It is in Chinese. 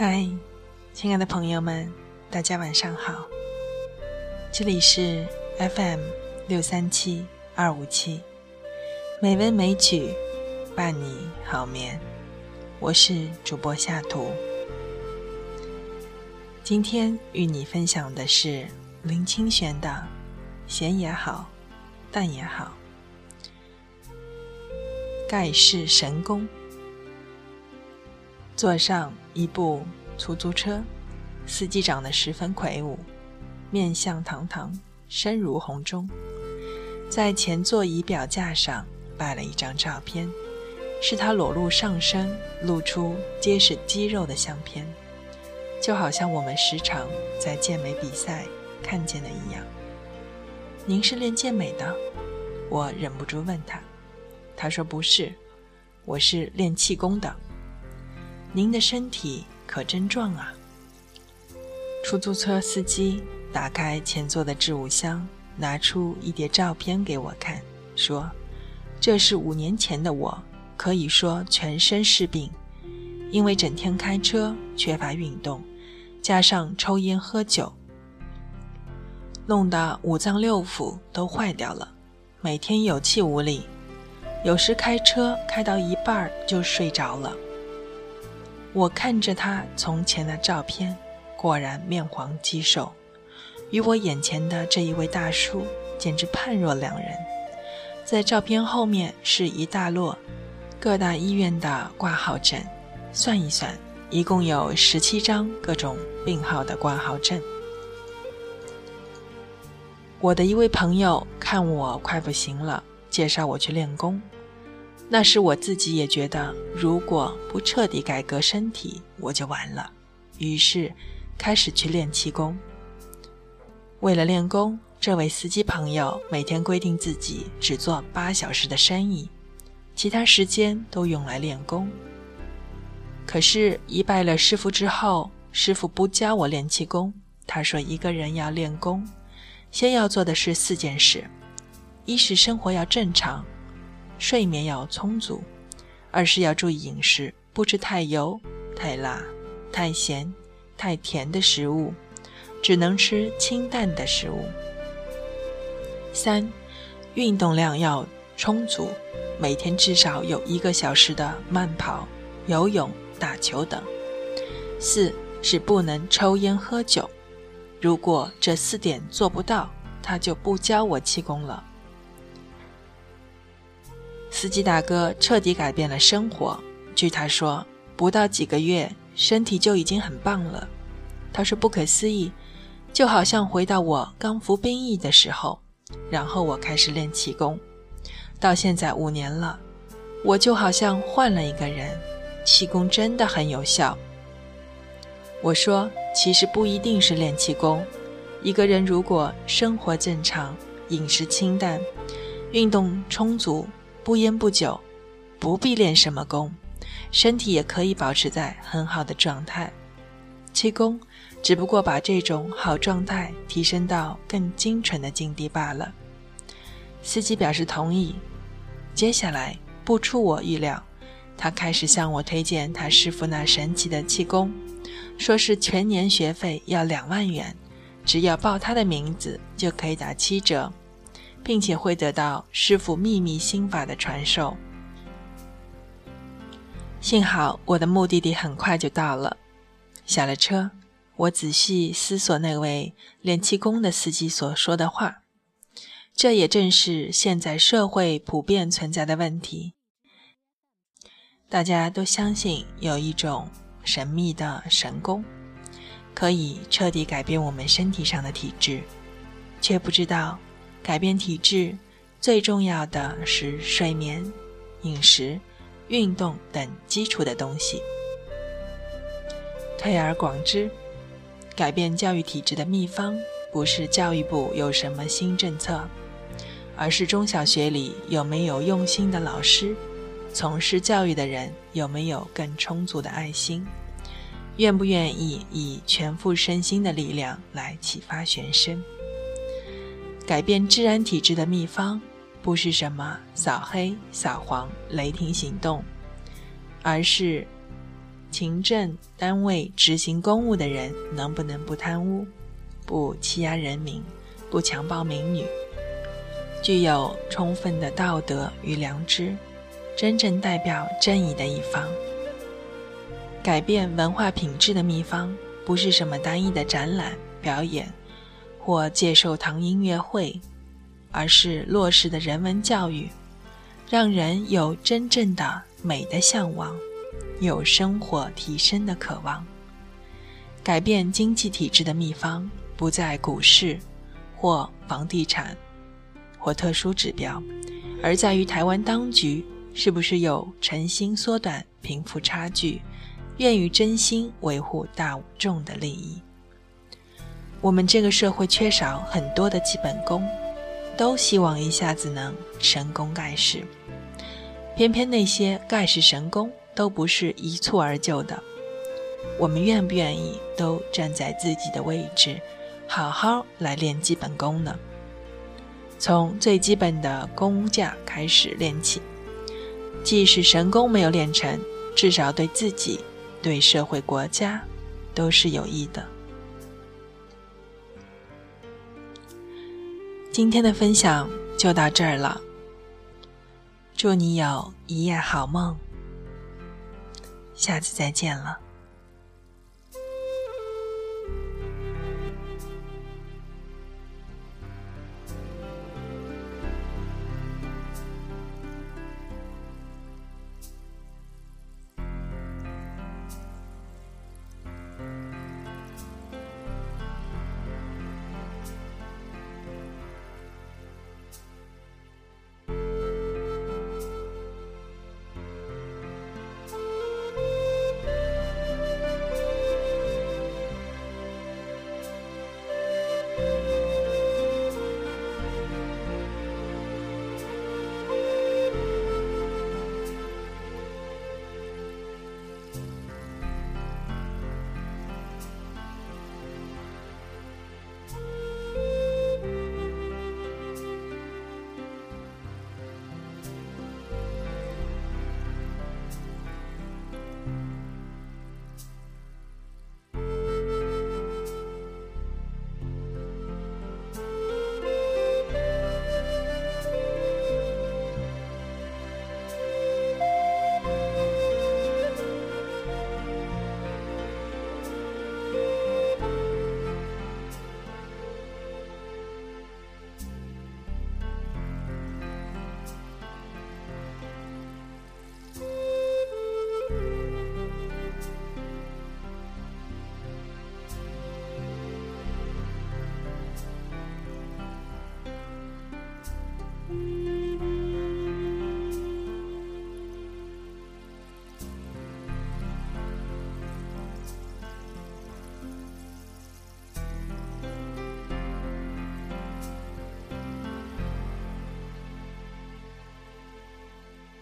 嗨，亲爱的朋友们，大家晚上好。这里是 FM 六三七二五七，美文美曲伴你好眠。我是主播夏图。今天与你分享的是林清玄的《咸也好，淡也好》，盖世神功。坐上一部出租车，司机长得十分魁梧，面相堂堂，身如红钟。在前座仪表架上摆了一张照片，是他裸露上身、露出结实肌肉的相片，就好像我们时常在健美比赛看见的一样。您是练健美的？我忍不住问他。他说：“不是，我是练气功的。”您的身体可真壮啊！出租车司机打开前座的置物箱，拿出一叠照片给我看，说：“这是五年前的我，可以说全身是病，因为整天开车，缺乏运动，加上抽烟喝酒，弄得五脏六腑都坏掉了，每天有气无力，有时开车开到一半就睡着了。”我看着他从前的照片，果然面黄肌瘦，与我眼前的这一位大叔简直判若两人。在照片后面是一大摞各大医院的挂号证，算一算，一共有十七张各种病号的挂号证。我的一位朋友看我快不行了，介绍我去练功。那时我自己也觉得，如果不彻底改革身体，我就完了。于是，开始去练气功。为了练功，这位司机朋友每天规定自己只做八小时的生意，其他时间都用来练功。可是，一拜了师傅之后，师傅不教我练气功。他说，一个人要练功，先要做的是四件事：一是生活要正常。睡眠要充足，二是要注意饮食，不吃太油、太辣、太咸、太甜的食物，只能吃清淡的食物。三，运动量要充足，每天至少有一个小时的慢跑、游泳、打球等。四是不能抽烟喝酒，如果这四点做不到，他就不教我气功了。司机大哥彻底改变了生活。据他说，不到几个月，身体就已经很棒了。他说不可思议，就好像回到我刚服兵役的时候。然后我开始练气功，到现在五年了，我就好像换了一个人。气功真的很有效。我说，其实不一定是练气功，一个人如果生活正常，饮食清淡，运动充足。不烟不酒，不必练什么功，身体也可以保持在很好的状态。气功只不过把这种好状态提升到更精纯的境地罢了。司机表示同意。接下来不出我意料，他开始向我推荐他师傅那神奇的气功，说是全年学费要两万元，只要报他的名字就可以打七折。并且会得到师傅秘密心法的传授。幸好我的目的地很快就到了。下了车，我仔细思索那位练气功的司机所说的话。这也正是现在社会普遍存在的问题。大家都相信有一种神秘的神功，可以彻底改变我们身体上的体质，却不知道。改变体质最重要的是睡眠、饮食、运动等基础的东西。推而广之，改变教育体制的秘方不是教育部有什么新政策，而是中小学里有没有用心的老师，从事教育的人有没有更充足的爱心，愿不愿意以全副身心的力量来启发学生。改变自然体质的秘方，不是什么扫黑、扫黄、雷霆行动，而是勤政单位执行公务的人能不能不贪污、不欺压人民、不强暴民女，具有充分的道德与良知，真正代表正义的一方。改变文化品质的秘方，不是什么单一的展览、表演或介寿堂音乐会，而是落实的人文教育，让人有真正的美的向往。有生活提升的渴望。改变经济体制的秘方不在股市，或房地产，或特殊指标，而在于台湾当局是不是有诚心缩短贫富差距，愿于真心维护大众的利益。我们这个社会缺少很多的基本功，都希望一下子能神功盖世，偏偏那些盖世神功。都不是一蹴而就的，我们愿不愿意都站在自己的位置，好好来练基本功呢？从最基本的功架开始练起，即使神功没有练成，至少对自己、对社会、国家都是有益的。今天的分享就到这儿了，祝你有一夜好梦。下次再见了。